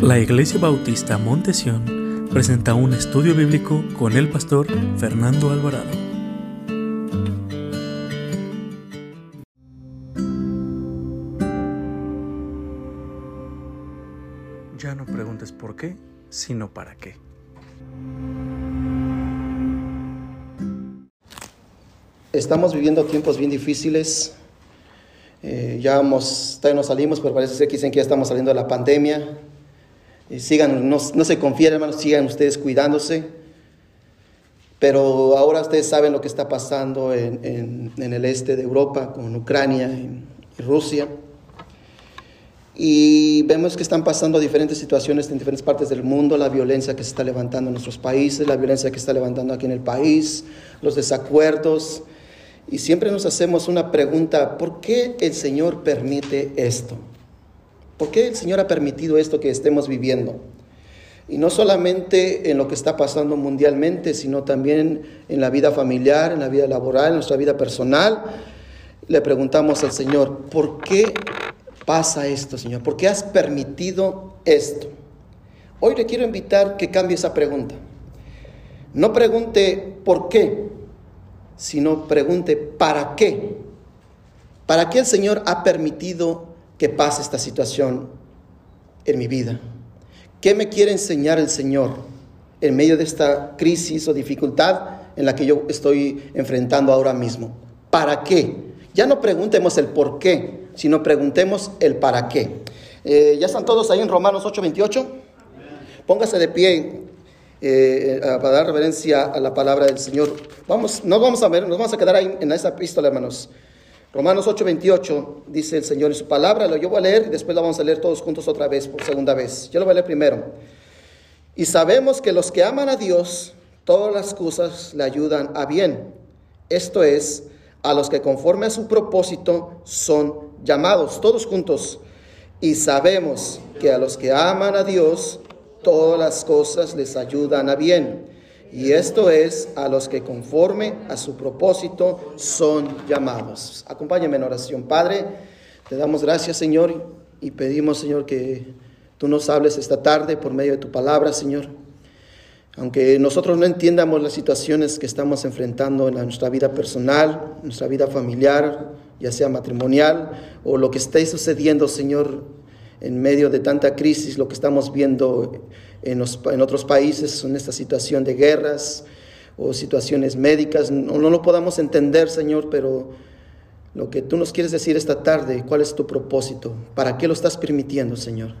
La Iglesia Bautista Montesión presenta un estudio bíblico con el pastor Fernando Alvarado. Ya no preguntes por qué, sino para qué. Estamos viviendo tiempos bien difíciles. Eh, ya hemos, todavía no salimos, pero parece ser que dicen que ya estamos saliendo de la pandemia. Y sigan, no, se confíen, hermanos, sigan ustedes cuidándose. Pero ahora ustedes saben lo que está pasando en, el este de Europa, con Ucrania y Rusia. Y vemos que están pasando diferentes situaciones en diferentes partes del mundo, la violencia que se está levantando en nuestros países, la violencia que se está levantando aquí en el país, los desacuerdos. Y siempre nos hacemos una pregunta, ¿por qué el Señor permite esto? ¿Por qué el Señor ha permitido esto que estemos viviendo? Y no solamente en lo que está pasando mundialmente, sino también en la vida familiar, en la vida laboral, en nuestra vida personal. Le preguntamos al Señor, ¿por qué pasa esto, Señor? ¿Por qué has permitido esto? Hoy le quiero invitar que cambie esa pregunta. No pregunte por qué, sino pregunte para qué. ¿Para qué el Señor ha permitido que pase esta situación en mi vida? ¿Qué me quiere enseñar el Señor en medio de esta crisis o dificultad en la que yo estoy enfrentando ahora mismo? ¿Para qué? Ya no preguntemos el por qué, sino preguntemos el para qué. Eh, ¿Ya están todos ahí en Romanos 8:28? Póngase de pie eh, para dar reverencia a la palabra del Señor. Vamos, nos vamos a ver, nos vamos a quedar ahí en esa epístola, hermanos. Romanos 8:28 dice el Señor en su palabra, lo yo voy a leer y después lo vamos a leer todos juntos otra vez, por segunda vez. Yo lo voy a leer primero. Y sabemos que los que aman a Dios, todas las cosas le ayudan a bien. Esto es, a los que conforme a su propósito son llamados, todos juntos. Y sabemos que a los que aman a Dios, todas las cosas les ayudan a bien. Y esto es a los que conforme a su propósito son llamados. Acompáñame en oración. Padre, te damos gracias, Señor, y pedimos, Señor, que tú nos hables esta tarde por medio de tu palabra, Señor. Aunque nosotros no entiendamos las situaciones que estamos enfrentando en nuestra vida personal, nuestra vida familiar, ya sea matrimonial, o lo que esté sucediendo, Señor, en medio de tanta crisis, lo que estamos viendo en, otros países, en esta situación de guerras o situaciones médicas, no, no lo podamos entender, Señor, pero lo que tú nos quieres decir esta tarde, cuál es tu propósito, para qué lo estás permitiendo, Señor.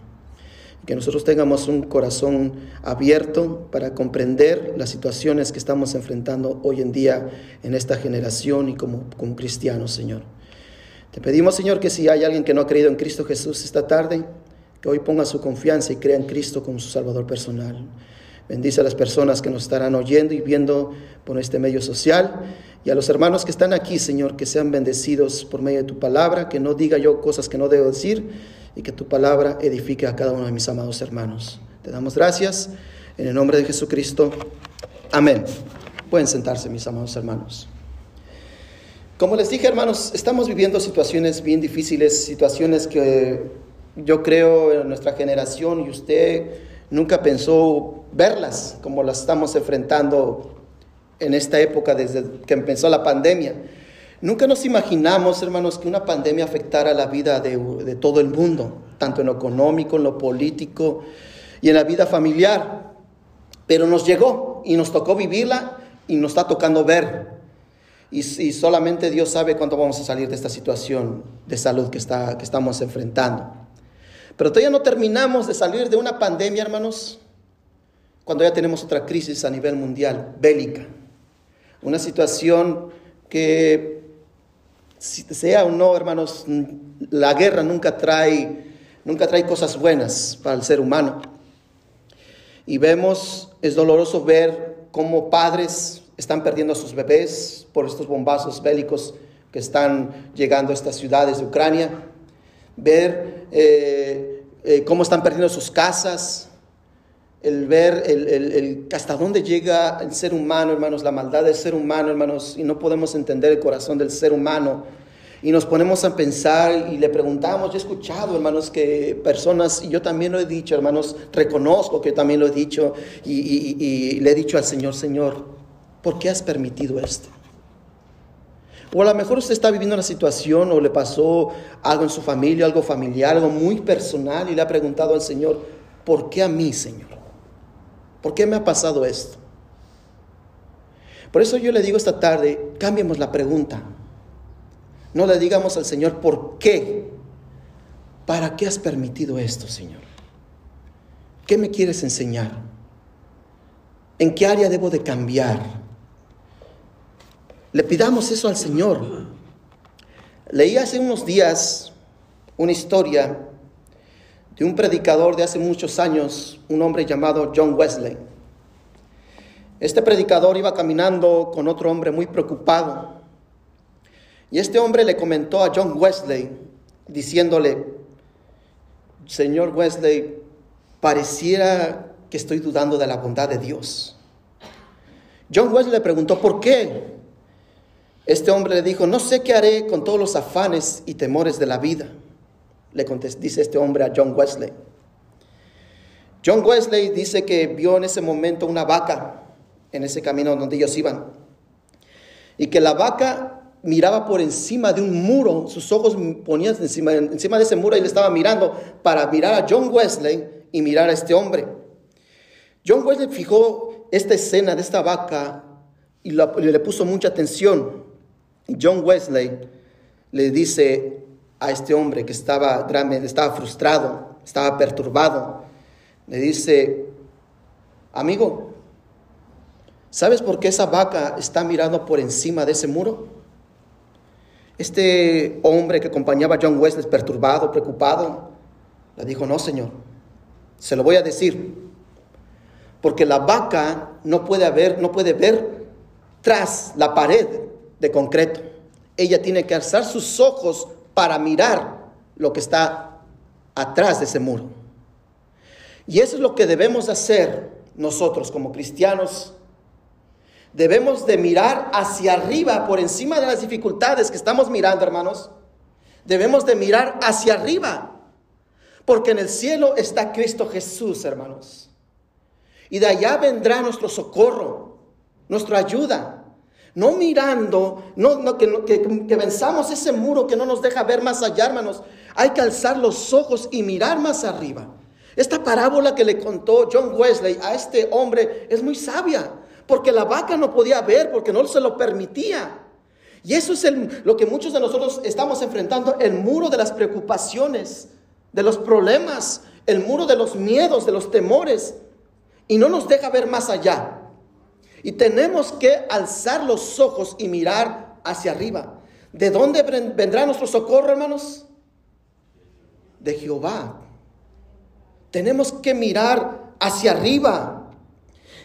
Que nosotros tengamos un corazón abierto para comprender las situaciones que estamos enfrentando hoy en día en esta generación y como, como cristianos, Señor. Te pedimos, Señor, que si hay alguien que no ha creído en Cristo Jesús esta tarde, que hoy ponga su confianza y crea en Cristo como su Salvador personal. Bendice a las personas que nos estarán oyendo y viendo por este medio social y a los hermanos que están aquí, Señor, que sean bendecidos por medio de tu palabra, que no diga yo cosas que no debo decir y que tu palabra edifique a cada uno de mis amados hermanos. Te damos gracias en el nombre de Jesucristo. Amén. Pueden sentarse, mis amados hermanos. Como les dije, hermanos, estamos viviendo situaciones bien difíciles, situaciones que yo creo en nuestra generación y usted nunca pensó verlas como las estamos enfrentando en esta época desde que empezó la pandemia. Nunca nos imaginamos, hermanos, que una pandemia afectara la vida de, de todo el mundo, tanto en lo económico, en lo político y en la vida familiar. Pero nos llegó y nos tocó vivirla y nos está tocando ver y, solamente Dios sabe cuándo vamos a salir de esta situación de salud que, está, que estamos enfrentando. Pero todavía no terminamos de salir de una pandemia, hermanos, cuando ya tenemos otra crisis a nivel mundial, bélica. Una situación que, sea o no, hermanos, la guerra nunca trae, nunca trae cosas buenas para el ser humano. Y vemos, es doloroso ver cómo padres están perdiendo a sus bebés por estos bombazos bélicos que están llegando a estas ciudades de Ucrania, ver eh, eh, cómo están perdiendo sus casas, el ver el, hasta dónde llega el ser humano, hermanos, la maldad del ser humano, hermanos, y no podemos entender el corazón del ser humano. y nos ponemos a pensar y le preguntamos, yo he escuchado, hermanos, que personas, y yo también lo he dicho, hermanos, reconozco que también lo he dicho, y, y le he dicho al Señor, Señor, ¿por qué has permitido esto? O a lo mejor usted está viviendo una situación o le pasó algo en su familia, algo familiar, algo muy personal y le ha preguntado al Señor, ¿por qué a mí, Señor? ¿Por qué me ha pasado esto? Por eso yo le digo esta tarde, cambiemos la pregunta. No le digamos al Señor, ¿por qué? ¿Para qué has permitido esto, Señor? ¿Qué me quieres enseñar? ¿En qué área debo de cambiar? Le pidamos eso al Señor. Leí hace unos días una historia de un predicador de hace muchos años, un hombre llamado John Wesley. Este predicador iba caminando con otro hombre muy preocupado y este hombre le comentó a John Wesley, diciéndole, Señor Wesley, pareciera que estoy dudando de la bondad de Dios. John Wesley le preguntó, ¿por qué? Este hombre le dijo, no sé qué haré con todos los afanes y temores de la vida. Le contestó, dice este hombre a John Wesley. John Wesley dice que vio en ese momento una vaca en ese camino donde ellos iban. Y que la vaca miraba por encima de un muro, sus ojos ponían encima, encima de ese muro y le estaba mirando para mirar a John Wesley y mirar a este hombre. John Wesley fijó esta escena de esta vaca y, le puso mucha atención. John Wesley le dice a este hombre que estaba, estaba frustrado, estaba perturbado, le dice, amigo, ¿sabes por qué esa vaca está mirando por encima de ese muro? Este hombre que acompañaba a John Wesley, perturbado, preocupado, le dijo, no, Señor, se lo voy a decir, porque la vaca no puede, haber, no puede ver tras la pared de concreto. Ella tiene que alzar sus ojos para mirar lo que está atrás de ese muro. Y eso es lo que debemos hacer nosotros como cristianos Debemos de mirar hacia arriba, por encima de las dificultades que estamos mirando, hermanos. Debemos de mirar hacia arriba, porque en el cielo está Cristo Jesús, hermanos. Y de allá vendrá nuestro socorro, nuestra ayuda. No mirando, no, que, venzamos ese muro que no nos deja ver más allá, hermanos. Hay que alzar los ojos y mirar más arriba. Esta parábola que le contó John Wesley a este hombre es muy sabia porque la vaca no podía ver, porque no se lo permitía. Y eso es lo que muchos de nosotros estamos enfrentando, el muro de las preocupaciones, de los problemas, el muro de los miedos, de los temores, y no nos deja ver más allá. Y tenemos que alzar los ojos y mirar hacia arriba. ¿De dónde vendrá nuestro socorro, hermanos? De Jehová. Tenemos que mirar hacia arriba.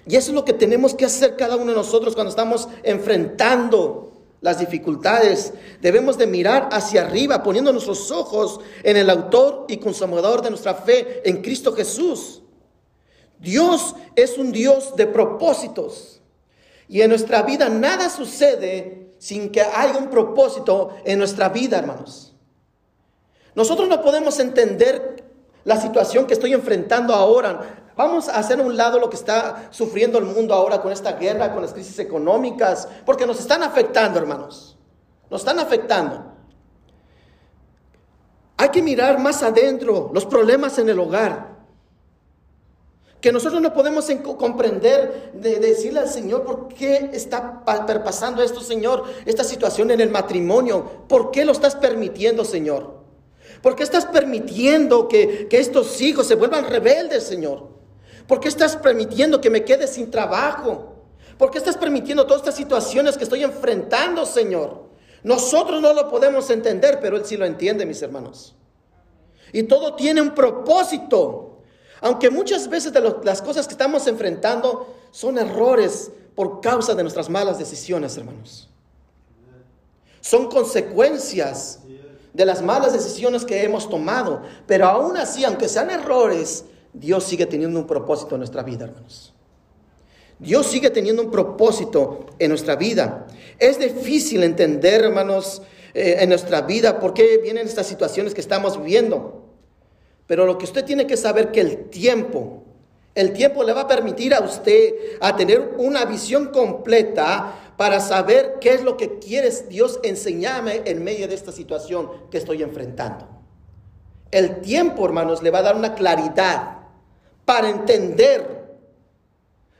Y eso es lo que tenemos que hacer cada uno de nosotros cuando estamos enfrentando las dificultades. Debemos de mirar hacia arriba, poniendo nuestros ojos en el autor y consumador de nuestra fe, en Cristo Jesús. Dios es un Dios de propósitos. Y en nuestra vida nada sucede sin que haya un propósito en nuestra vida, hermanos. Nosotros no podemos entender la situación que estoy enfrentando ahora. Vamos a hacer a un lado lo que está sufriendo el mundo ahora con esta guerra, con las crisis económicas, porque nos están afectando, hermanos. Nos están afectando. Hay que mirar más adentro los problemas en el hogar. Que nosotros no podemos comprender de, decirle al Señor por qué está pasando esto, Señor, esta situación en el matrimonio. ¿Por qué lo estás permitiendo, Señor? ¿Por qué estás permitiendo que, que estos hijos se vuelvan rebeldes, Señor? ¿Por qué estás permitiendo que me quede sin trabajo? ¿Por qué estás permitiendo todas estas situaciones que estoy enfrentando, Señor? Nosotros no lo podemos entender, pero Él sí lo entiende, mis hermanos. Y todo tiene un propósito. Aunque muchas veces las cosas que estamos enfrentando son errores por causa de nuestras malas decisiones, hermanos. Son consecuencias de las malas decisiones que hemos tomado. Pero aún así, aunque sean errores, Dios sigue teniendo un propósito en nuestra vida, hermanos. Dios sigue teniendo un propósito en nuestra vida. Es difícil entender, hermanos, eh, en nuestra vida, por qué vienen estas situaciones que estamos viviendo. Pero lo que usted tiene que saber que el tiempo, el tiempo le va a permitir a usted a tener una visión completa para saber qué es lo que quiere Dios enseñarme en medio de esta situación que estoy enfrentando. El tiempo, hermanos, le va a dar una claridad para entender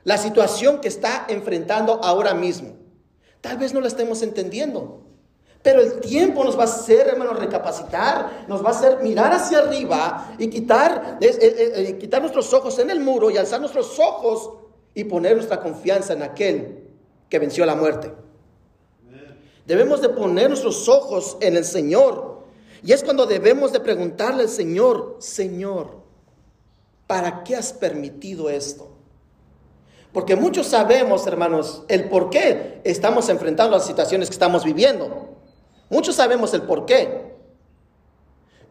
la situación que está enfrentando ahora mismo. Tal vez no la estemos entendiendo, pero el tiempo nos va a hacer, hermanos, recapacitar, nos va a hacer mirar hacia arriba y quitar, eh, quitar nuestros ojos en el muro y alzar nuestros ojos y poner nuestra confianza en aquel que venció la muerte. Debemos de poner nuestros ojos en el Señor. Y es cuando debemos de preguntarle al Señor, Señor, ¿para qué has permitido esto? Porque muchos sabemos, hermanos, el por qué estamos enfrentando las situaciones que estamos viviendo. Muchos sabemos el por qué.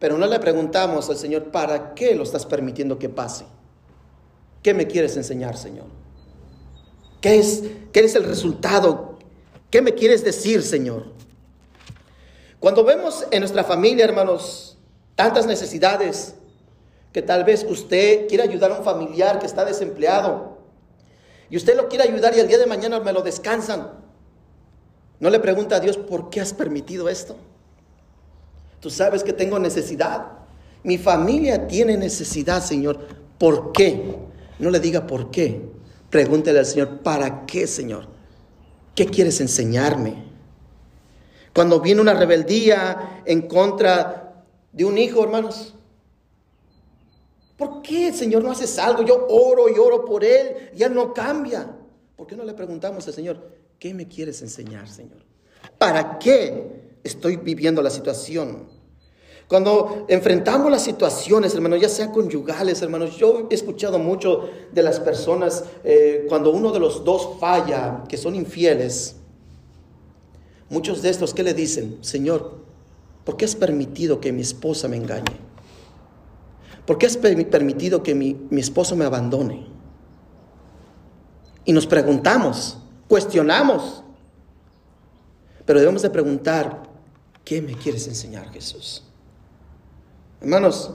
Pero no le preguntamos al Señor, ¿para qué lo estás permitiendo que pase? ¿Qué me quieres enseñar, Señor? ¿Qué es, qué es el resultado? ¿Qué me quieres decir, Señor? Cuando vemos en nuestra familia, hermanos, tantas necesidades, que tal vez usted quiera ayudar a un familiar que está desempleado, y usted lo quiere ayudar y el día de mañana me lo descansan, no le pregunta a Dios, ¿por qué has permitido esto? Tú sabes que tengo necesidad. Mi familia tiene necesidad, Señor. ¿Por qué? No le diga por qué. Pregúntele al Señor, ¿para qué, Señor? ¿Qué quieres enseñarme? Cuando viene una rebeldía en contra de un hijo, hermanos, ¿por qué, Señor, no haces algo? Yo oro y oro por él y él no cambia. ¿Por qué no le preguntamos al Señor, ¿Qué me quieres enseñar, Señor? ¿Para qué estoy viviendo la situación? Cuando enfrentamos las situaciones, hermanos, ya sea conyugales, hermanos, yo he escuchado mucho de las personas eh, cuando uno de los dos falla, que son infieles. Muchos de estos, ¿qué le dicen? Señor, ¿por qué has permitido que mi esposa me engañe? ¿Por qué has permitido que mi, mi esposo me abandone? Y nos preguntamos, cuestionamos. Pero debemos de preguntar, ¿qué me quieres enseñar Jesús? Hermanos,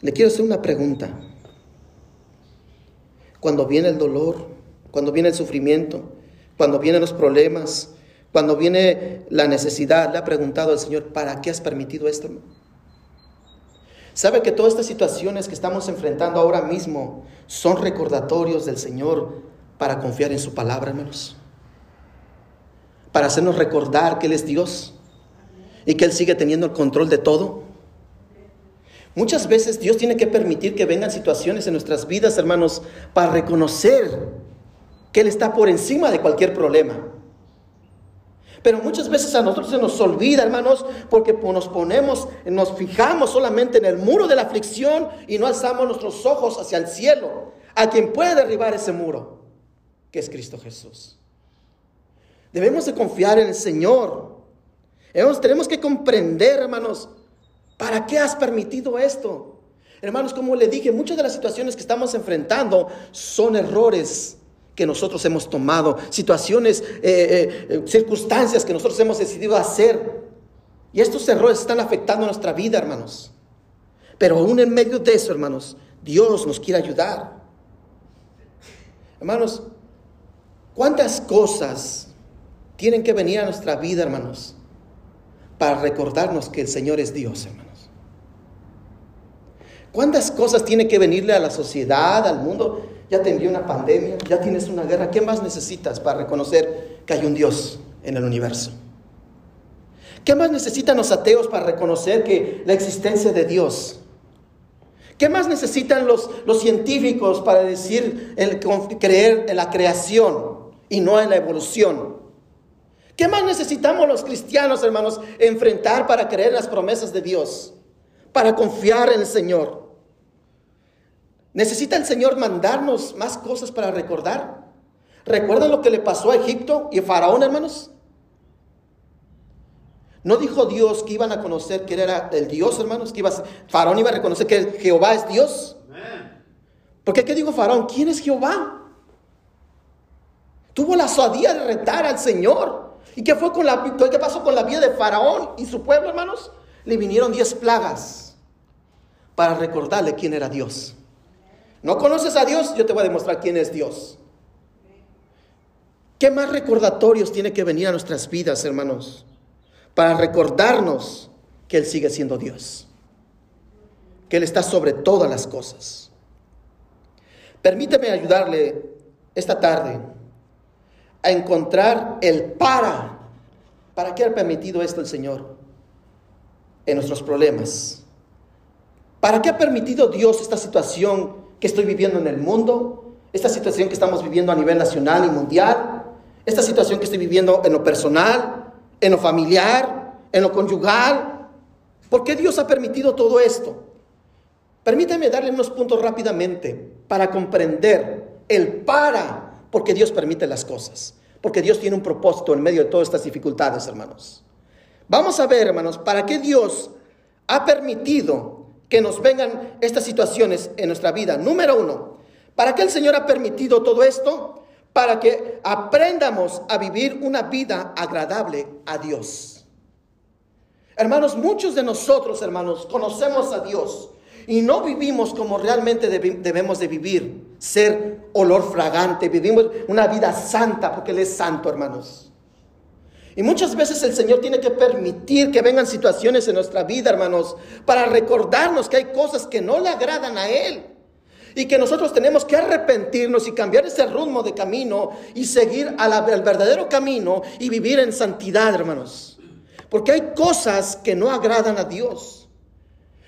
le quiero hacer una pregunta. Cuando viene el dolor, cuando viene el sufrimiento, cuando vienen los problemas, cuando viene la necesidad, le ha preguntado al Señor, ¿para qué has permitido esto? ¿Sabe que todas estas situaciones que estamos enfrentando ahora mismo son recordatorios del Señor para confiar en su palabra, hermanos. Para hacernos recordar que Él es Dios y que Él sigue teniendo el control de todo. Muchas veces Dios tiene que permitir que vengan situaciones en nuestras vidas, hermanos, para reconocer que Él está por encima de cualquier problema. Pero muchas veces a nosotros se nos olvida, hermanos, porque nos ponemos, nos fijamos solamente en el muro de la aflicción y no alzamos nuestros ojos hacia el cielo, a quien puede derribar ese muro que es Cristo Jesús. Debemos de confiar en el Señor. tenemos que comprender, hermanos, ¿para qué has permitido esto? Hermanos, como le dije, muchas de las situaciones que estamos enfrentando son errores que nosotros hemos tomado, situaciones, eh, eh, eh, circunstancias que nosotros hemos decidido hacer. Y estos errores están afectando nuestra vida, hermanos. Pero aún en medio de eso, hermanos, Dios nos quiere ayudar. Hermanos, ¿Cuántas cosas tienen que venir a nuestra vida, hermanos, para recordarnos que el Señor es Dios, hermanos? ¿Cuántas cosas tiene que venirle a la sociedad, al mundo? Ya tendría una pandemia, ya tienes una guerra. ¿Qué más necesitas para reconocer que hay un Dios en el universo? ¿Qué más necesitan los ateos para reconocer que la existencia de Dios? ¿Qué más necesitan los, los científicos para decir, el, creer en la creación? Y no en la evolución. ¿Qué más necesitamos los cristianos, hermanos, enfrentar para creer en las promesas de Dios? Para confiar en el Señor. ¿Necesita el Señor mandarnos más cosas para recordar? ¿Recuerdan lo que le pasó a Egipto y a Faraón, hermanos? ¿No dijo Dios que iban a conocer que era el Dios, hermanos? Que iba Faraón iba a reconocer que Jehová es Dios. ¿Por qué? ¿Qué dijo Faraón? ¿Quién es Jehová? Tuvo la suadía de retar al Señor. ¿Y qué, fue con la, qué pasó con la vida de Faraón y su pueblo, hermanos? Le vinieron diez plagas para recordarle quién era Dios. ¿No conoces a Dios? Yo te voy a demostrar quién es Dios. ¿Qué más recordatorios tiene que venir a nuestras vidas, hermanos? Para recordarnos que Él sigue siendo Dios. Que Él está sobre todas las cosas. Permíteme ayudarle esta tarde a encontrar el para. ¿Para qué ha permitido esto el Señor en nuestros problemas? ¿Para qué ha permitido Dios esta situación que estoy viviendo en el mundo? Esta situación que estamos viviendo a nivel nacional y mundial? Esta situación que estoy viviendo en lo personal, en lo familiar, en lo conyugal? ¿Por qué Dios ha permitido todo esto? Permítame darle unos puntos rápidamente para comprender el para porque Dios permite las cosas, porque Dios tiene un propósito en medio de todas estas dificultades, hermanos. Vamos a ver, hermanos, para qué Dios ha permitido que nos vengan estas situaciones en nuestra vida. Número uno, ¿para qué el Señor ha permitido todo esto? Para que aprendamos a vivir una vida agradable a Dios. Hermanos, muchos de nosotros, hermanos, conocemos a Dios y no vivimos como realmente debemos de vivir ser olor fragante, vivimos una vida santa porque Él es santo, hermanos. Y muchas veces el Señor tiene que permitir que vengan situaciones en nuestra vida, hermanos, para recordarnos que hay cosas que no le agradan a Él. Y que nosotros tenemos que arrepentirnos y cambiar ese rumbo de camino y seguir al verdadero camino y vivir en santidad, hermanos. Porque hay cosas que no agradan a Dios.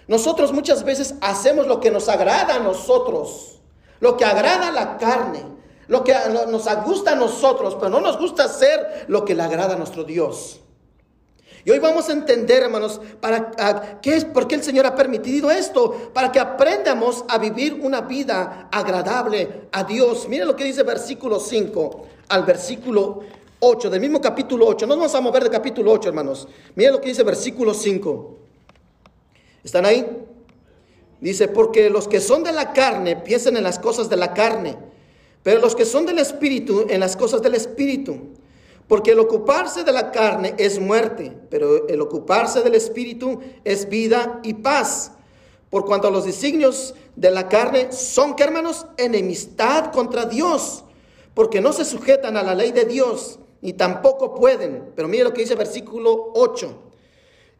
Nosotros muchas veces hacemos lo que nos agrada a nosotros lo que agrada a la carne, lo que nos gusta a nosotros, pero no nos gusta hacer lo que le agrada a nuestro Dios. Y hoy vamos a entender, hermanos, para, ¿qué es, por qué el Señor ha permitido esto, para que aprendamos a vivir una vida agradable a Dios. Miren lo que dice versículo 5 al versículo 8, del mismo capítulo 8. No nos vamos a mover de capítulo 8, hermanos. Miren lo que dice versículo 5. ¿Están ahí? Dice, porque los que son de la carne piensan en las cosas de la carne, pero los que son del espíritu en las cosas del espíritu. Porque el ocuparse de la carne es muerte, pero el ocuparse del espíritu es vida y paz. Por cuanto a los designios de la carne son, que hermanos, enemistad contra Dios, porque no se sujetan a la ley de Dios, ni tampoco pueden. Pero mire lo que dice versículo 8.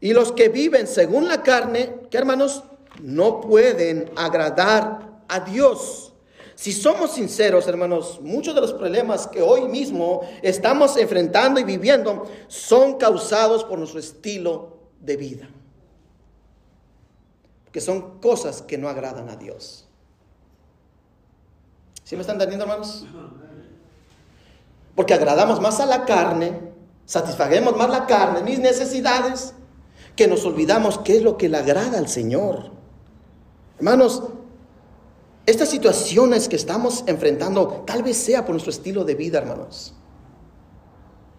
Y los que viven según la carne, que hermanos, no pueden agradar a Dios. Si somos sinceros, hermanos, muchos de los problemas que hoy mismo estamos enfrentando y viviendo son causados por nuestro estilo de vida. Que son cosas que no agradan a Dios. ¿Sí me están entendiendo, hermanos? Porque agradamos más a la carne, satisfagemos más la carne, mis necesidades, que nos olvidamos qué es lo que le agrada al Señor. Hermanos, estas situaciones que estamos enfrentando tal vez sea por nuestro estilo de vida, hermanos.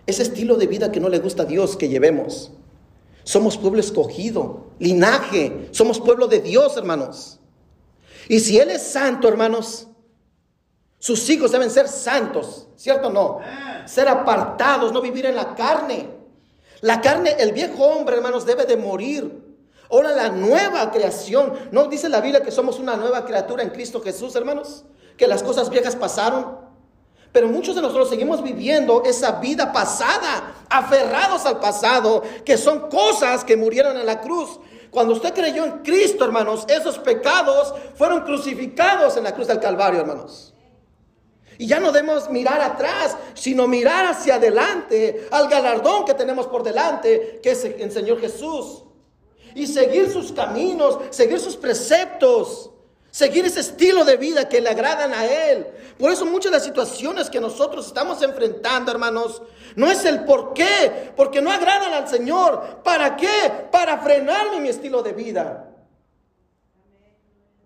Ese estilo de vida que no le gusta a Dios que llevemos. Somos pueblo escogido, linaje, somos pueblo de Dios, hermanos. Y si Él es santo, hermanos, sus hijos deben ser santos, ¿cierto o no? Ser apartados, no vivir en la carne. La carne, el viejo hombre, hermanos, debe de morir. Ahora la nueva creación. ¿No dice la Biblia que somos una nueva criatura en Cristo Jesús, hermanos? Que las cosas viejas pasaron. Pero muchos de nosotros seguimos viviendo esa vida pasada, aferrados al pasado, que son cosas que murieron en la cruz. Cuando usted creyó en Cristo, hermanos, esos pecados fueron crucificados en la cruz del Calvario, hermanos. Y ya no debemos mirar atrás, sino mirar hacia adelante, al galardón que tenemos por delante, que es el Señor Jesús y seguir sus caminos, seguir sus preceptos, seguir ese estilo de vida que le agradan a Él. Por eso muchas de las situaciones que nosotros estamos enfrentando, hermanos, no es el por qué, porque no agradan al Señor. ¿Para qué? Para frenarme mi estilo de vida.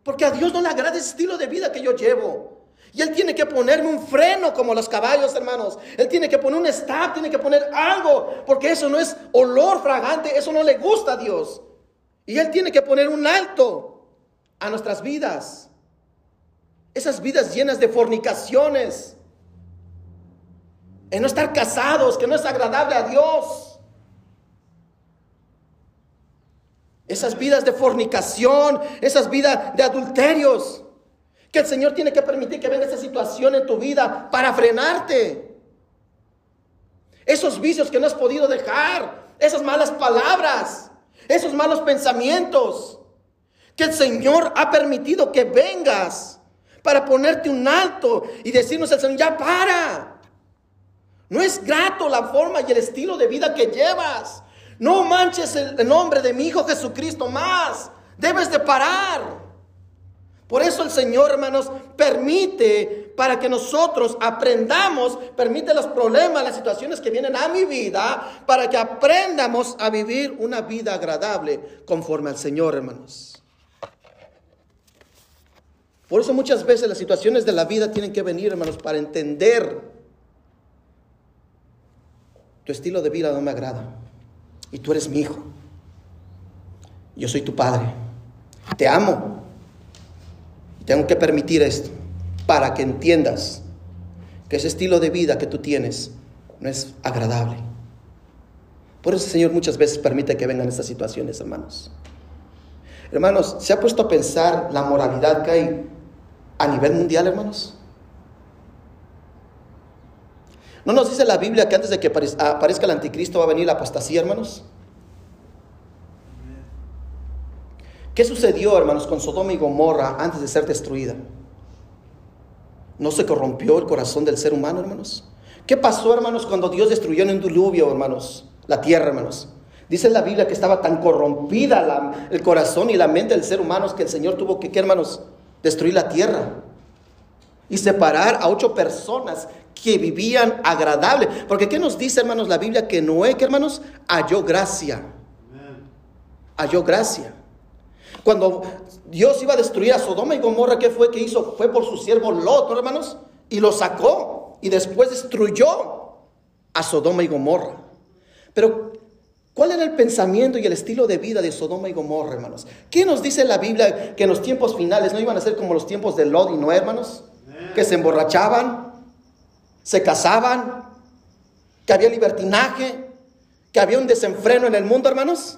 Porque a Dios no le agrada ese estilo de vida que yo llevo. Y Él tiene que ponerme un freno como los caballos, hermanos. Él tiene que poner un stop, tiene que poner algo, porque eso no es olor fragante, eso no le gusta a Dios. Y Él tiene que poner un alto a nuestras vidas. Esas vidas llenas de fornicaciones. en no estar casados, que no es agradable a Dios. Esas vidas de fornicación, esas vidas de adulterios, que el Señor tiene que permitir que venga esa situación en tu vida para frenarte. Esos vicios que no has podido dejar, esas malas palabras, esos malos pensamientos, que el Señor ha permitido que vengas para ponerte un alto y decirnos al Señor, ya para. No es grato la forma y el estilo de vida que llevas. No manches el nombre de mi Hijo Jesucristo más. Debes de parar. Por eso el Señor, hermanos, permite para que nosotros aprendamos, permite los problemas, las situaciones que vienen a mi vida, para que aprendamos a vivir una vida agradable conforme al Señor, hermanos. Por eso muchas veces las situaciones de la vida tienen que venir, hermanos, para entender tu estilo de vida no me agrada. Y tú eres mi hijo. Yo soy tu padre. Te amo. Tengo que permitir esto para que entiendas que ese estilo de vida que tú tienes no es agradable. Por eso el Señor muchas veces permite que vengan estas situaciones, hermanos. Hermanos, ¿se ha puesto a pensar la moralidad que hay a nivel mundial, hermanos? ¿No nos dice la Biblia que antes de que aparezca el anticristo va a venir la apostasía, hermanos? ¿Qué sucedió, hermanos, con Sodoma y Gomorra antes de ser destruida? ¿No se corrompió el corazón del ser humano, hermanos? ¿Qué pasó, hermanos, cuando Dios destruyó en un diluvio, hermanos, la tierra, hermanos? Dice la Biblia que estaba tan corrompida el corazón y la mente del ser humano que el Señor tuvo que, ¿qué, hermanos? Destruir la tierra y separar a ocho personas que vivían agradable. Porque ¿qué nos dice, hermanos, la Biblia? Que Noé, ¿qué, hermanos, halló gracia. Halló gracia. Cuando Dios iba a destruir a Sodoma y Gomorra, ¿qué fue que hizo? Fue por su siervo Lot, hermanos, y lo sacó y después destruyó a Sodoma y Gomorra. Pero, ¿cuál era el pensamiento y el estilo de vida de Sodoma y Gomorra, hermanos? ¿Qué nos dice la Biblia que en los tiempos finales no iban a ser como los tiempos de Lot y Noé, hermanos? Que se emborrachaban, se casaban, que había libertinaje, que había un desenfreno en el mundo, hermanos.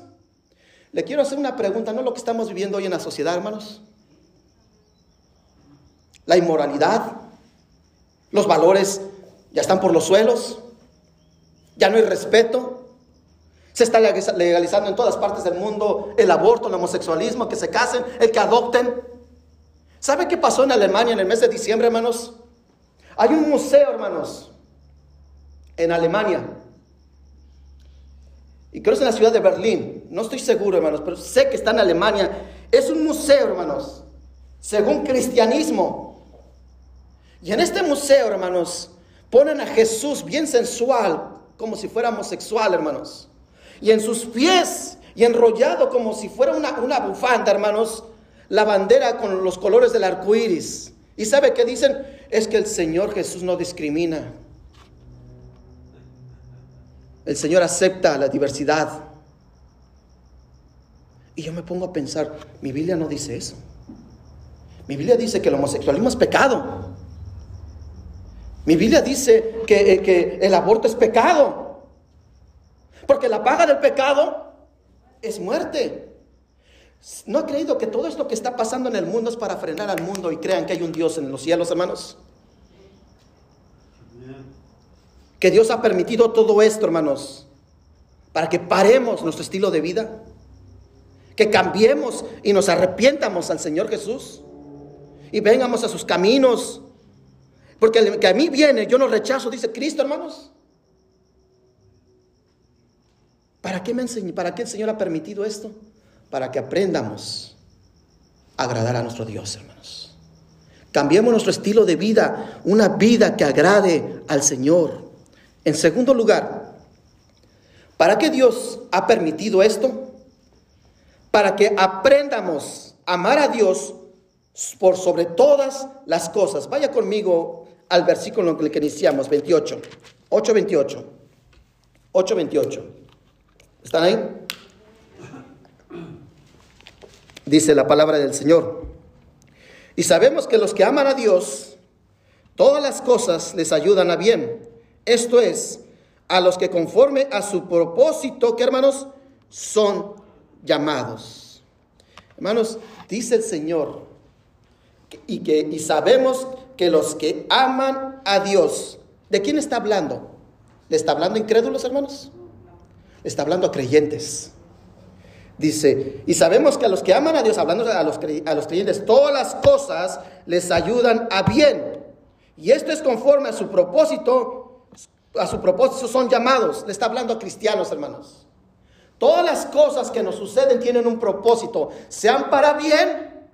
Le quiero hacer una pregunta, ¿no lo que estamos viviendo hoy en la sociedad, hermanos? La inmoralidad, los valores ya están por los suelos, ya no hay respeto, se está legalizando en todas partes del mundo el aborto, el homosexualismo, que se casen, el que adopten. ¿Sabe qué pasó en Alemania en el mes de diciembre, hermanos? Hay un museo, hermanos, en Alemania, y creo que es en la ciudad de Berlín. No estoy seguro, hermanos, pero sé que está en Alemania. Es un museo, hermanos, según cristianismo. Y en este museo, hermanos, ponen a Jesús bien sensual, como si fuera homosexual, hermanos. Y en sus pies, y enrollado como si fuera una, una bufanda, hermanos, la bandera con los colores del arco iris. ¿Y sabe qué dicen? Es que el Señor Jesús no discrimina. El Señor acepta la diversidad. Y yo me pongo a pensar, mi Biblia no dice eso. Mi Biblia dice que el homosexualismo es pecado. Mi Biblia dice que, eh, que el aborto es pecado. Porque la paga del pecado es muerte. ¿No ha creído que todo esto que está pasando en el mundo es para frenar al mundo y crean que hay un Dios en los cielos, hermanos? que Dios ha permitido todo esto, hermanos, para que paremos nuestro estilo de vida, que cambiemos y nos arrepientamos al Señor Jesús y vengamos a sus caminos. Porque el que a mí viene, yo no rechazo, dice Cristo, hermanos. ¿Para qué, me ¿Para qué el Señor ha permitido esto? Para que aprendamos a agradar a nuestro Dios, hermanos. Cambiemos nuestro estilo de vida, una vida que agrade al Señor. En segundo lugar, ¿para qué Dios ha permitido esto? Para que aprendamos a amar a Dios por sobre todas las cosas. Vaya conmigo al versículo que iniciamos, 28. 8.28. 8.28. ¿Están ahí? Dice la palabra del Señor. Y sabemos que los que aman a Dios, todas las cosas les ayudan a bien Esto es, a los que conforme a su propósito, que hermanos, son llamados. Hermanos, dice el Señor, y, que, y sabemos que los que aman a Dios, ¿de quién está hablando? ¿Le está hablando a incrédulos, hermanos? Le está hablando a creyentes. Dice, y sabemos que a los que aman a Dios, hablando a los, a los creyentes, todas las cosas les ayudan a bien. Y esto es conforme a su propósito, a su propósito son llamados. Le está hablando a cristianos, hermanos. Todas las cosas que nos suceden tienen un propósito, sean para bien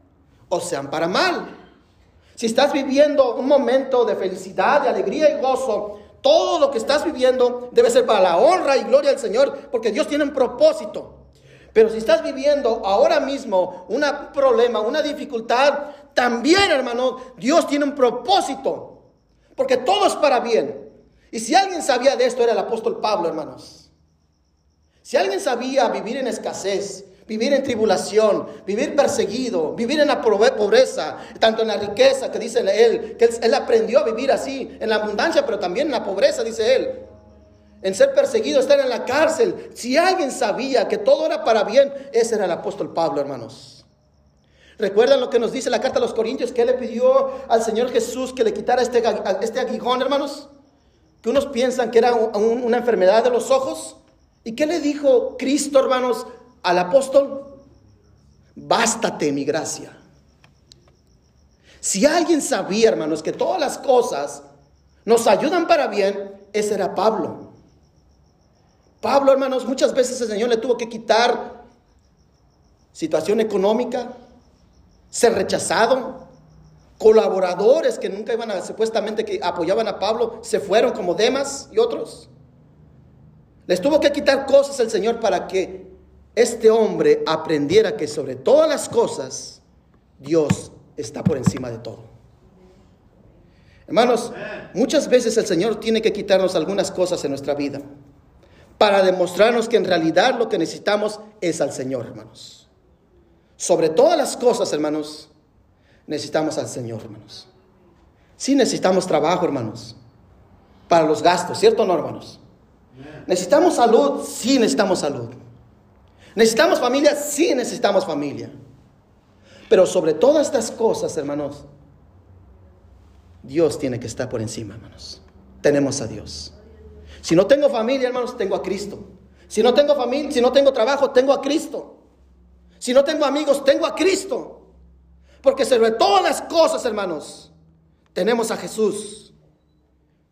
o sean para mal. Si estás viviendo un momento de felicidad, de alegría y gozo, todo lo que estás viviendo debe ser para la honra y gloria del Señor, porque Dios tiene un propósito. Pero si estás viviendo ahora mismo un problema, una dificultad, también, hermano, Dios tiene un propósito, porque todo es para bien. Y si alguien sabía de esto era el apóstol Pablo, hermanos. Si alguien sabía vivir en escasez, vivir en tribulación, vivir perseguido, vivir en la pobreza, tanto en la riqueza que dice él, que él, aprendió a vivir así, en la abundancia, pero también en la pobreza, dice él en ser perseguido, estar en la cárcel. Si alguien sabía que todo era para bien, ese era el apóstol Pablo, hermanos. ¿Recuerdan lo que nos dice la carta a los Corintios? Que él le pidió al Señor Jesús que le quitara este, este aguijón, hermanos. Que unos piensan que era una enfermedad de los ojos. ¿Y qué le dijo Cristo, hermanos, al apóstol? Bástate mi gracia. Si alguien sabía, hermanos, que todas las cosas nos ayudan para bien, ese era Pablo. Pablo, hermanos, muchas veces el Señor le tuvo que quitar situación económica, ser rechazado, colaboradores que nunca iban a, supuestamente que apoyaban a Pablo, se fueron como Demas y otros. Les tuvo que quitar cosas el Señor para que este hombre aprendiera que sobre todas las cosas Dios está por encima de todo. Hermanos, muchas veces el Señor tiene que quitarnos algunas cosas en nuestra vida para demostrarnos que en realidad lo que necesitamos es al Señor, hermanos. Sobre todas las cosas, hermanos, necesitamos al Señor, hermanos. Sí necesitamos trabajo, hermanos, para los gastos, ¿cierto o no, hermanos? Necesitamos salud, sí necesitamos salud. Necesitamos familia, sí necesitamos familia. Pero sobre todas estas cosas, hermanos, Dios tiene que estar por encima, hermanos. Tenemos a Dios. Si no tengo familia, hermanos, tengo a Cristo. Si no tengo familia, si no tengo trabajo, tengo a Cristo. Si no tengo amigos, tengo a Cristo. Porque sobre todas las cosas, hermanos, tenemos a Jesús.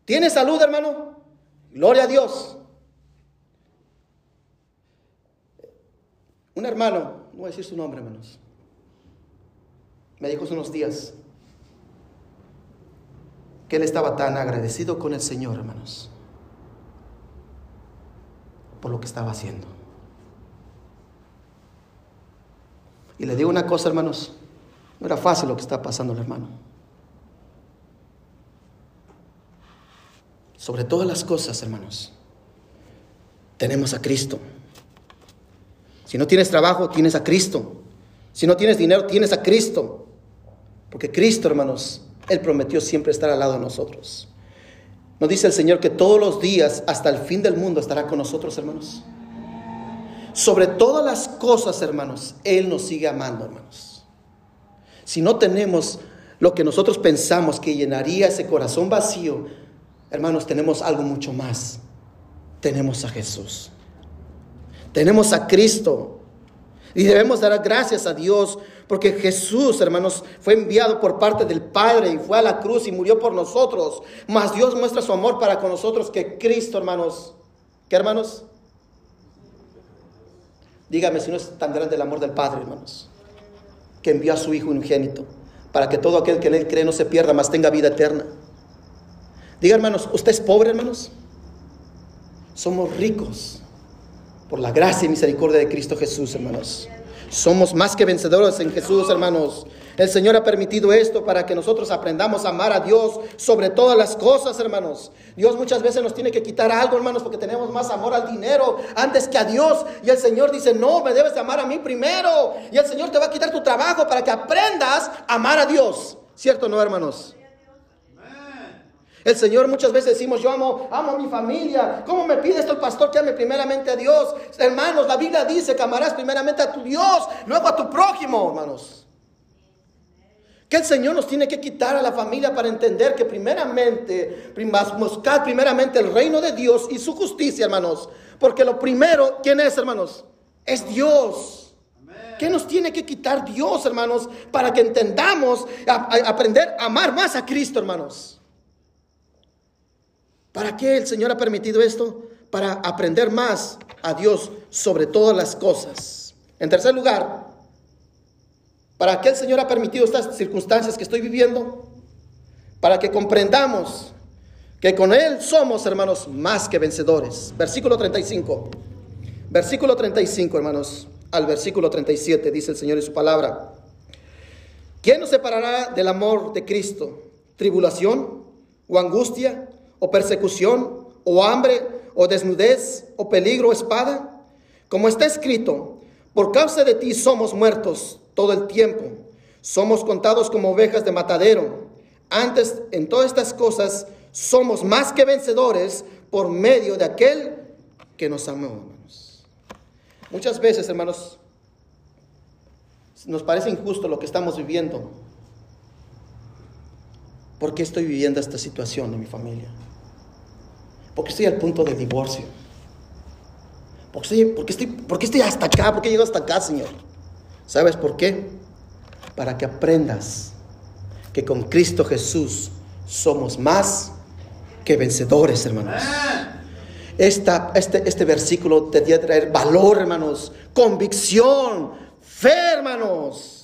¿Tiene salud, hermano? Gloria a Dios. Hermano, no voy a decir su nombre, hermanos, me dijo hace unos días que él estaba tan agradecido con el Señor, hermanos por lo que estaba haciendo. Y le digo una cosa, hermanos, no era fácil lo que está pasando el hermano. Sobre todas las cosas, hermanos, tenemos a Cristo. Si no tienes trabajo, tienes a Cristo. Si no tienes dinero, tienes a Cristo. Porque Cristo, hermanos, Él prometió siempre estar al lado de nosotros. ¿No dice el Señor que todos los días hasta el fin del mundo estará con nosotros, hermanos? Sobre todas las cosas, hermanos, Él nos sigue amando, hermanos. Si no tenemos lo que nosotros pensamos que llenaría ese corazón vacío, hermanos, tenemos algo mucho más. Tenemos a Jesús. Tenemos a Cristo. Y debemos dar gracias a Dios porque Jesús, hermanos, fue enviado por parte del Padre y fue a la cruz y murió por nosotros. Mas Dios muestra su amor para con nosotros que Cristo, hermanos. ¿Qué hermanos? Dígame si no es tan grande el amor del Padre, hermanos, que envió a su Hijo unigénito para que todo aquel que en él cree no se pierda, mas tenga vida eterna. Diga, hermanos, ¿usted es pobre, hermanos? Somos ricos por la gracia y misericordia de Cristo Jesús, hermanos. Somos más que vencedores en Jesús, hermanos. El Señor ha permitido esto para que nosotros aprendamos a amar a Dios sobre todas las cosas, hermanos. Dios muchas veces nos tiene que quitar algo, hermanos, porque tenemos más amor al dinero antes que a Dios. Y el Señor dice, no, me debes de amar a mí primero. Y el Señor te va a quitar tu trabajo para que aprendas a amar a Dios. ¿Cierto o no, hermanos? El Señor muchas veces decimos, yo amo, amo a mi familia. ¿Cómo me pide esto el pastor que ame primeramente a Dios? Hermanos, la Biblia dice que amarás primeramente a tu Dios, luego a tu prójimo, hermanos. Que el Señor nos tiene que quitar a la familia para entender que primeramente, buscar primeramente el reino de Dios y su justicia, hermanos. Porque lo primero, ¿quién es, hermanos? Es Dios. ¿Qué nos tiene que quitar Dios, hermanos? Para que entendamos, aprender a amar más a Cristo, hermanos. ¿Para qué el Señor ha permitido esto? Para aprender más a Dios sobre todas las cosas. En tercer lugar, ¿para qué el Señor ha permitido estas circunstancias que estoy viviendo? Para que comprendamos que con Él somos, hermanos, más que vencedores. Versículo 35. Versículo 35, hermanos, al versículo 37, dice el Señor en su palabra. ¿Quién nos separará del amor de Cristo? ¿Tribulación o angustia? O persecución, o hambre, o desnudez, o peligro, o espada? Como está escrito, por causa de ti somos muertos todo el tiempo, somos contados como ovejas de matadero. Antes, en todas estas cosas, somos más que vencedores por medio de aquel que nos amó. Muchas veces, hermanos, nos parece injusto lo que estamos viviendo. ¿Por qué estoy viviendo esta situación en mi familia? Porque estoy al punto de divorcio. Porque estoy, porque estoy, hasta acá, porque llego hasta acá, Señor. ¿Sabes por qué? Para que aprendas que con Cristo Jesús somos más que vencedores, hermanos. Este, este versículo te debe traer valor, hermanos, convicción, fe, hermanos.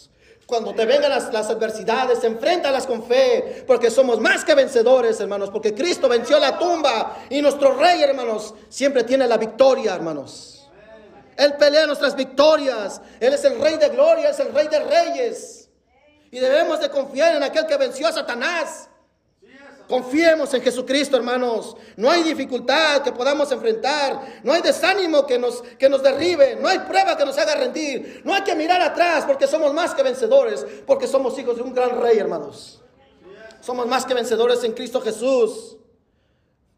Cuando te vengan las, adversidades, enfréntalas con fe, porque somos más que vencedores, hermanos, porque Cristo venció la tumba y nuestro rey, hermanos, siempre tiene la victoria, hermanos. Él pelea nuestras victorias, Él es el rey de gloria, es el rey de reyes. Y debemos de confiar en aquel que venció a Satanás. Confiemos en Jesucristo, hermanos. No hay dificultad que podamos enfrentar. No hay desánimo que nos, que nos derribe. No hay prueba que nos haga rendir. No hay que mirar atrás porque somos más que vencedores. Porque somos hijos de un gran rey, hermanos. Somos más que vencedores en Cristo Jesús.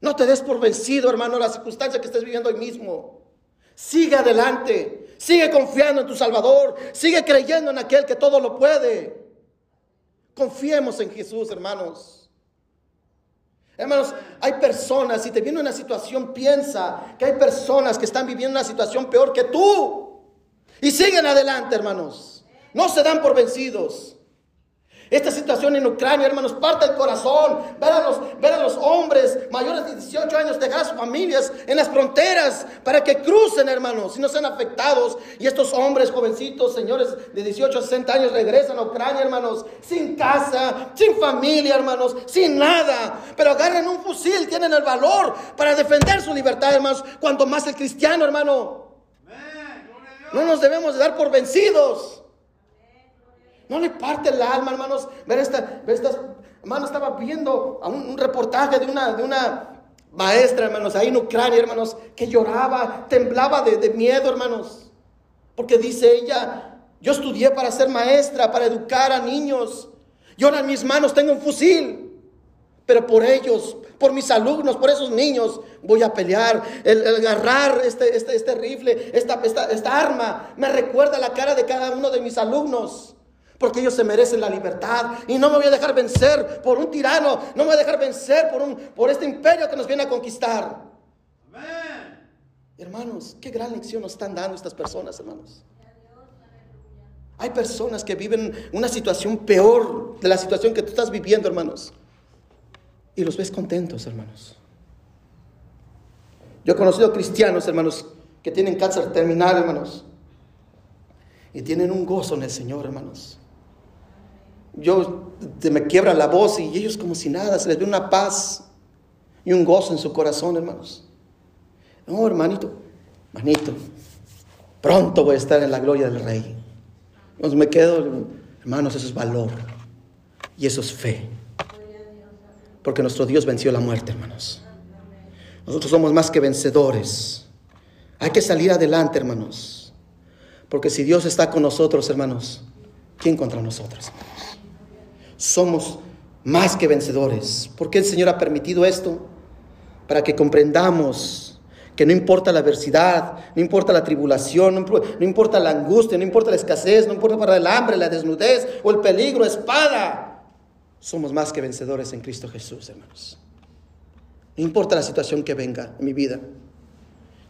No te des por vencido, hermano, la circunstancia que estés viviendo hoy mismo. Sigue adelante. Sigue confiando en tu Salvador. Sigue creyendo en aquel que todo lo puede. Confiemos en Jesús, hermanos. Hermanos, hay personas, si te viene una situación, piensa que hay personas que están viviendo una situación peor que tú. Y siguen adelante, hermanos. No se dan por vencidos. Esta situación en Ucrania, hermanos, parte el corazón. Ver a los, ver a los hombres mayores de 18 años dejar a sus familias en las fronteras para que crucen, hermanos, y no sean afectados. Y estos hombres jovencitos, señores de 18 a 60 años, regresan a Ucrania, hermanos, sin casa, sin familia, hermanos, sin nada. Pero agarran un fusil, tienen el valor para defender su libertad, hermanos. Cuanto más el cristiano, hermano. No nos debemos de dar por vencidos. No le parte el alma, hermanos. Ver, esta, ver estas, hermanos, estaba viendo un, reportaje de una, de una maestra, hermanos, ahí en Ucrania, hermanos, que lloraba, temblaba de, miedo, hermanos. Porque dice ella, yo estudié para ser maestra, para educar a niños. Y ahora en mis manos tengo un fusil. Pero por ellos, por mis alumnos, por esos niños, voy a pelear. El, agarrar este, este, este rifle, esta, esta arma, me recuerda la cara de cada uno de mis alumnos porque ellos se merecen la libertad y no me voy a dejar vencer por un tirano, no me voy a dejar vencer por, un, por este imperio que nos viene a conquistar. Hermanos, qué gran lección nos están dando estas personas, hermanos. Hay personas que viven una situación peor de la situación que tú estás viviendo, hermanos. Y los ves contentos, hermanos. Yo he conocido cristianos, hermanos, que tienen cáncer terminal, hermanos. Y tienen un gozo en el Señor, hermanos yo me quiebra la voz y ellos como si nada, se les ve una paz y un gozo en su corazón, hermanos. No, hermanito, hermanito, pronto voy a estar en la gloria del Rey. Entonces me quedo, hermanos, eso es valor y eso es fe. Porque nuestro Dios venció la muerte, hermanos. Nosotros somos más que vencedores. Hay que salir adelante, hermanos. Porque si Dios está con nosotros, hermanos, ¿quién contra nosotros? Somos más que vencedores. ¿Por qué el Señor ha permitido esto? Para que comprendamos que no importa la adversidad, no importa la tribulación, no, importa la angustia, no importa la escasez, no importa para el hambre, la desnudez o el peligro, espada, somos más que vencedores en Cristo Jesús, hermanos. No importa la situación que venga en mi vida,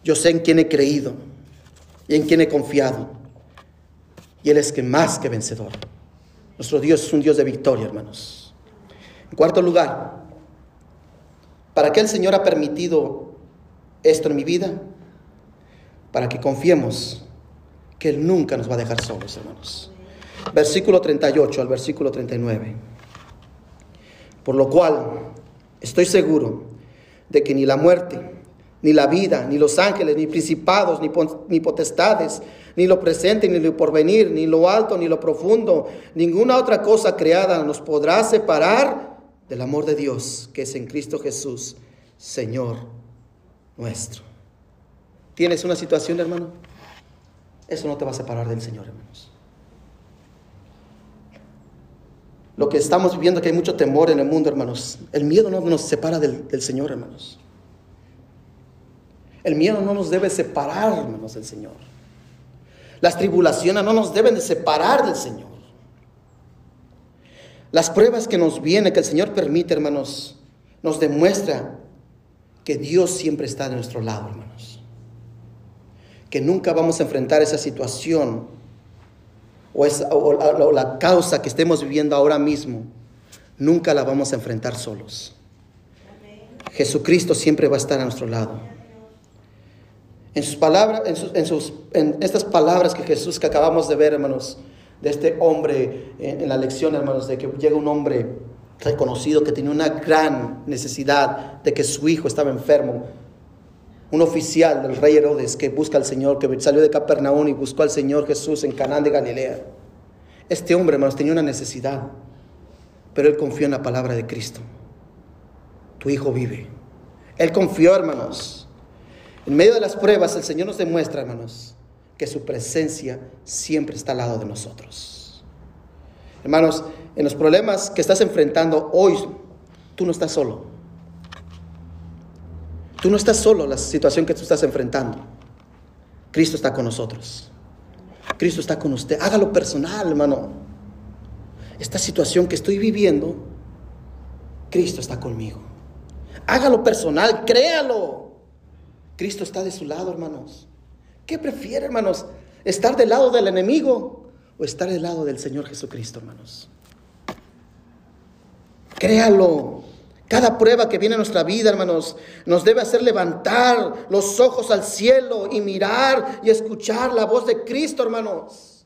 yo sé en quién he creído y en quién he confiado. Y Él es que más que vencedor. Nuestro Dios es un Dios de victoria, hermanos. En cuarto lugar, ¿para qué el Señor ha permitido esto en mi vida? Para que confiemos que Él nunca nos va a dejar solos, hermanos. Versículo 38 al versículo 39. Por lo cual, estoy seguro de que ni la muerte, ni la vida, ni los ángeles, ni principados, ni, potestades, ni lo presente, ni lo porvenir, ni lo alto, ni lo profundo, ninguna otra cosa creada nos podrá separar del amor de Dios que es en Cristo Jesús, Señor nuestro. ¿Tienes una situación, hermano? Eso no te va a separar del Señor, hermanos. Lo que estamos viviendo, que hay mucho temor en el mundo, hermanos. El miedo no nos separa del, del Señor, hermanos. El miedo no nos debe separar, hermanos, del Señor. Las tribulaciones no nos deben de separar del Señor. Las pruebas que nos vienen, que el Señor permite, hermanos, nos demuestra que Dios siempre está de nuestro lado, hermanos. Que nunca vamos a enfrentar esa situación o, o la causa que estemos viviendo ahora mismo. Nunca la vamos a enfrentar solos. Jesucristo siempre va a estar a nuestro lado. En sus palabras, en, sus, en, estas palabras que Jesús que acabamos de ver, hermanos, de este hombre en, la lección, hermanos, de que llega un hombre reconocido que tenía una gran necesidad de que su hijo estaba enfermo. Un oficial del rey Herodes que busca al Señor, que salió de Capernaum y buscó al Señor Jesús en Canaán de Galilea. Este hombre, hermanos, tenía una necesidad, pero él confió en la palabra de Cristo. Tu hijo vive. Él confió, hermanos en medio de las pruebas, el Señor nos demuestra, hermanos, que su presencia siempre está al lado de nosotros. Hermanos, en los problemas que estás enfrentando hoy, tú no estás solo. Tú no estás solo en la situación que tú estás enfrentando. Cristo está con nosotros. Cristo está con usted. Hágalo personal, hermano. Esta situación que estoy viviendo, Cristo está conmigo. Hágalo personal, créalo. Cristo está de su lado, hermanos. ¿Qué prefiere, hermanos? ¿Estar del lado del enemigo o estar del lado del Señor Jesucristo, hermanos? Créalo. Cada prueba que viene a nuestra vida, hermanos, nos debe hacer levantar los ojos al cielo y mirar y escuchar la voz de Cristo, hermanos.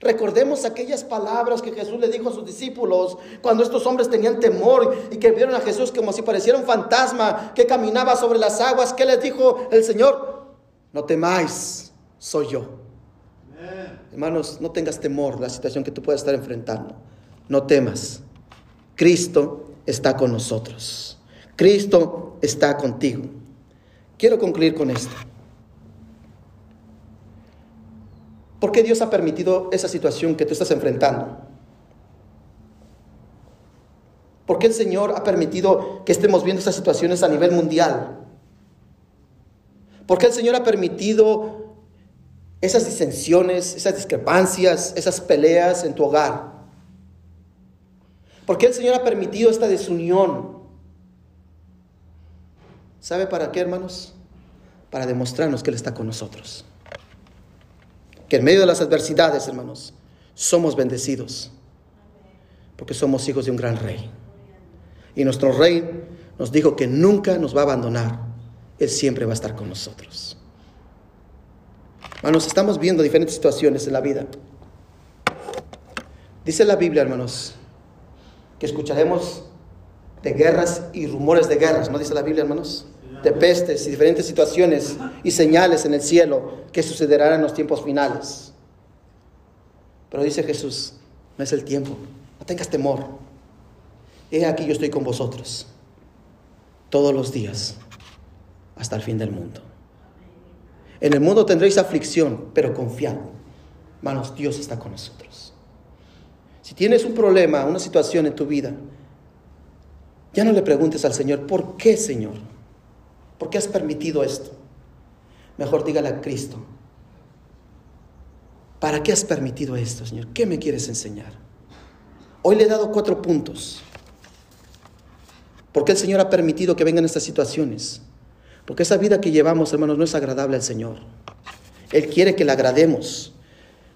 Recordemos aquellas palabras que Jesús le dijo a sus discípulos cuando estos hombres tenían temor y que vieron a Jesús como si pareciera un fantasma que caminaba sobre las aguas. ¿Qué les dijo el Señor? No temáis, soy yo. Hermanos, no tengas temor la situación que tú puedas estar enfrentando. No temas. Cristo está con nosotros. Cristo está contigo. Quiero concluir con esto. ¿Por qué Dios ha permitido esa situación que tú estás enfrentando? ¿Por qué el Señor ha permitido que estemos viendo esas situaciones a nivel mundial? ¿Por qué el Señor ha permitido esas disensiones, esas discrepancias, esas peleas en tu hogar? ¿Por qué el Señor ha permitido esta desunión? ¿Sabe para qué, hermanos? Para demostrarnos que Él está con nosotros que en medio de las adversidades, hermanos, somos bendecidos, porque somos hijos de un gran rey. Y nuestro rey nos dijo que nunca nos va a abandonar, Él siempre va a estar con nosotros. Hermanos, estamos viendo diferentes situaciones en la vida. Dice la Biblia, hermanos, que escucharemos de guerras y rumores de guerras, ¿no dice la Biblia, hermanos? De pestes y diferentes situaciones y señales en el cielo que sucederán en los tiempos finales. Pero dice Jesús, no es el tiempo, no tengas temor. He aquí yo estoy con vosotros todos los días hasta el fin del mundo. En el mundo tendréis aflicción, pero confiad. Hermanos, Dios está con nosotros. Si tienes un problema, una situación en tu vida, Ya no le preguntes al Señor, ¿por qué, Señor? ¿Por qué has permitido esto? Mejor dígale a Cristo, ¿para qué has permitido esto, Señor? ¿Qué me quieres enseñar? Hoy le he dado cuatro puntos. ¿Por qué el Señor ha permitido que vengan estas situaciones? Porque esa vida que llevamos, hermanos, no es agradable al Señor. Él quiere que le agrademos.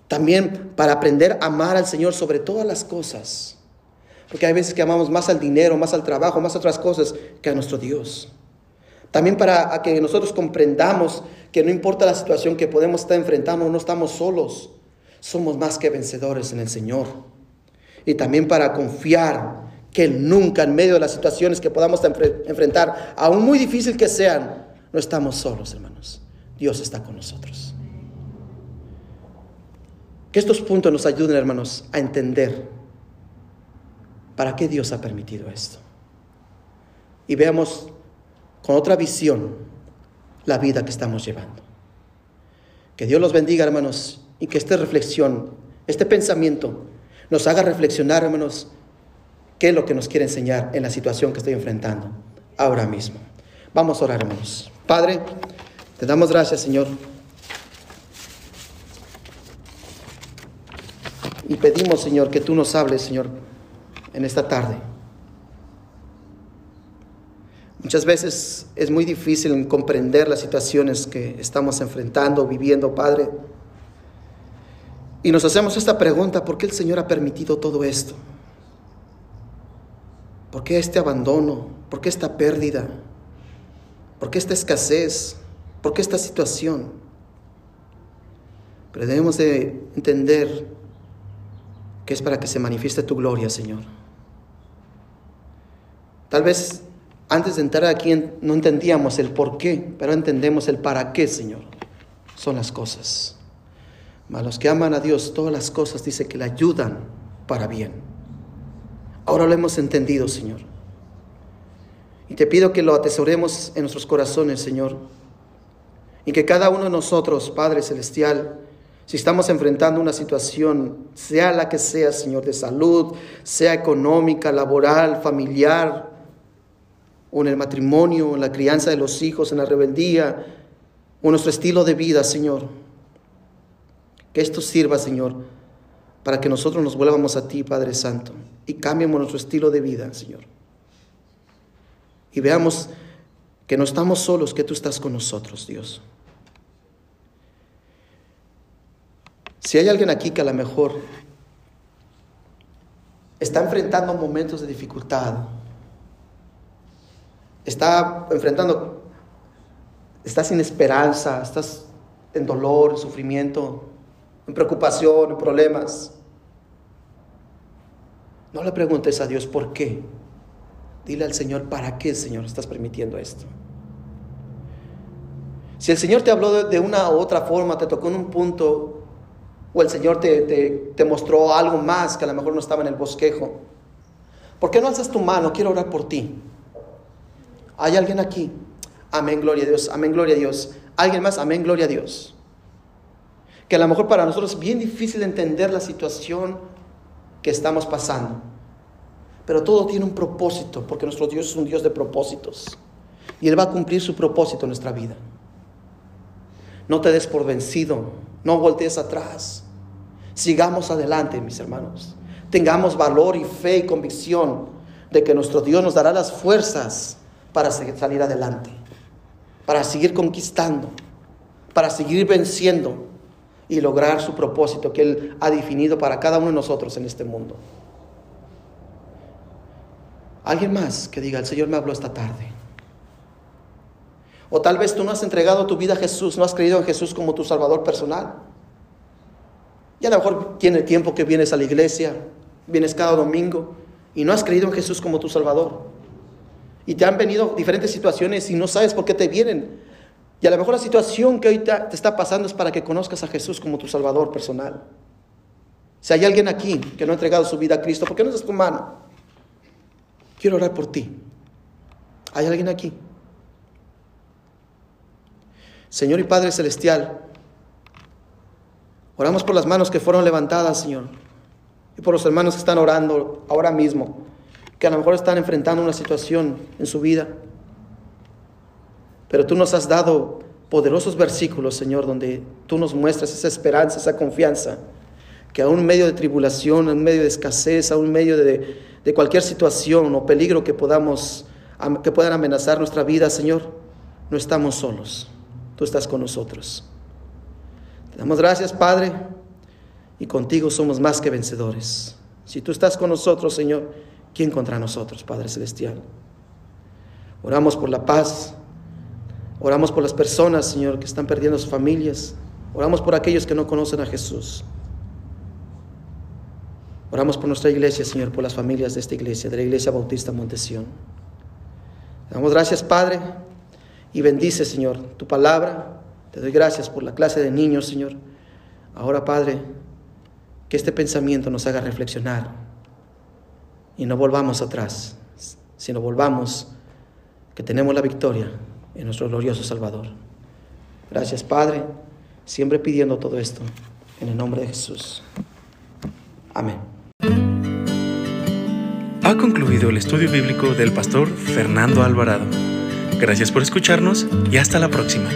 También para aprender a amar al Señor sobre todas las cosas. Porque hay veces que amamos más al dinero, más al trabajo, más a otras cosas que a nuestro Dios. También para que nosotros comprendamos que no importa la situación que podemos estar enfrentando, no estamos solos. Somos más que vencedores en el Señor. Y también para confiar que nunca en medio de las situaciones que podamos enfrentar, aún muy difícil que sean, no estamos solos, hermanos. Dios está con nosotros. Que estos puntos nos ayuden, hermanos, a entender para qué Dios ha permitido esto. Y veamos con otra visión la vida que estamos llevando. Que Dios los bendiga, hermanos, y que esta reflexión, este pensamiento, nos haga reflexionar, hermanos, qué es lo que nos quiere enseñar en la situación que estoy enfrentando ahora mismo. Vamos a orar, hermanos. Padre, te damos gracias, Señor Y pedimos, Señor, que tú nos hables, Señor, en esta tarde. Muchas veces es muy difícil comprender las situaciones que estamos enfrentando, viviendo, Padre. Y nos hacemos esta pregunta, ¿por qué el Señor ha permitido todo esto? ¿Por qué este abandono? ¿Por qué esta pérdida? ¿Por qué esta escasez? ¿Por qué esta situación? Pero debemos de entender que es para que se manifieste tu gloria, Señor. Tal vez antes de entrar aquí no entendíamos el por qué, pero entendemos el para qué, Señor. Son las cosas. Mas los que aman a Dios, todas las cosas dice que le ayudan para bien. Ahora lo hemos entendido, Señor. Y te pido que lo atesoremos en nuestros corazones, Señor. Y que cada uno de nosotros, Padre Celestial, si estamos enfrentando una situación, sea la que sea, Señor, de salud, sea económica, laboral, familiar, o en el matrimonio, en la crianza de los hijos, en la rebeldía, o en nuestro estilo de vida, Señor. Que esto sirva, Señor, para que nosotros nos vuelvamos a ti, Padre Santo, y cambiemos nuestro estilo de vida, Señor. Y veamos que no estamos solos, que tú estás con nosotros, Dios. Si hay alguien aquí que a lo mejor está enfrentando momentos de dificultad, está enfrentando, está sin esperanza, estás en dolor, en sufrimiento, en preocupación, en problemas, no le preguntes a Dios por qué. Dile al Señor, ¿para qué, Señor, estás permitiendo esto? Si el Señor te habló de, una u otra forma, te tocó en un punto o el Señor te, mostró algo más que a lo mejor no estaba en el bosquejo. ¿Por qué no alzas tu mano? Quiero orar por ti. ¿Hay alguien aquí? Amén, gloria a Dios. Amén, gloria a Dios. ¿Alguien más? Amén, gloria a Dios. Que a lo mejor para nosotros es bien difícil entender la situación que estamos pasando. Pero todo tiene un propósito, porque nuestro Dios es un Dios de propósitos. Y Él va a cumplir su propósito en nuestra vida. No te des por vencido, no voltees atrás. Sigamos adelante, mis hermanos. Tengamos valor y fe y convicción de que nuestro Dios nos dará las fuerzas para salir adelante, para seguir conquistando, para seguir venciendo y lograr su propósito que Él ha definido para cada uno de nosotros en este mundo. Alguien más que diga, el Señor me habló esta tarde. O tal vez tú no has entregado tu vida a Jesús, no has creído en Jesús como tu Salvador personal. Y a lo mejor tiene tiempo que vienes a la iglesia, vienes cada domingo y no has creído en Jesús como tu Salvador. Y te han venido diferentes situaciones y no sabes por qué te vienen. Y a lo mejor la situación que hoy te está pasando es para que conozcas a Jesús como tu Salvador personal. Si hay alguien aquí que no ha entregado su vida a Cristo, ¿por qué no es tu mano? Quiero orar por ti. ¿Hay alguien aquí? Señor y Padre Celestial, oramos por las manos que fueron levantadas, Señor, y por los hermanos que están orando ahora mismo, que a lo mejor están enfrentando una situación en su vida. Pero tú nos has dado poderosos versículos, Señor, donde tú nos muestras esa esperanza, esa confianza, que aún en medio de tribulación, en medio de escasez, aún en medio de, de cualquier situación o peligro que podamos que puedan amenazar nuestra vida, Señor, no estamos solos. Tú estás con nosotros. Te damos gracias, Padre, y contigo somos más que vencedores. Si tú estás con nosotros, Señor, ¿quién contra nosotros, Padre Celestial? Oramos por la paz, oramos por las personas, Señor, que están perdiendo sus familias, oramos por aquellos que no conocen a Jesús. Oramos por nuestra iglesia, Señor, por las familias de esta iglesia, de la Iglesia Bautista Montesión. Damos gracias, Padre, y bendice, Señor, tu palabra. Te doy gracias por la clase de niños, Señor. Ahora, Padre, que este pensamiento nos haga reflexionar y no volvamos atrás, sino volvamos que tenemos la victoria en nuestro glorioso Salvador. Gracias, Padre, siempre pidiendo todo esto en el nombre de Jesús. Amén. Ha concluido el estudio bíblico del pastor Fernando Alvarado. Gracias por escucharnos y hasta la próxima.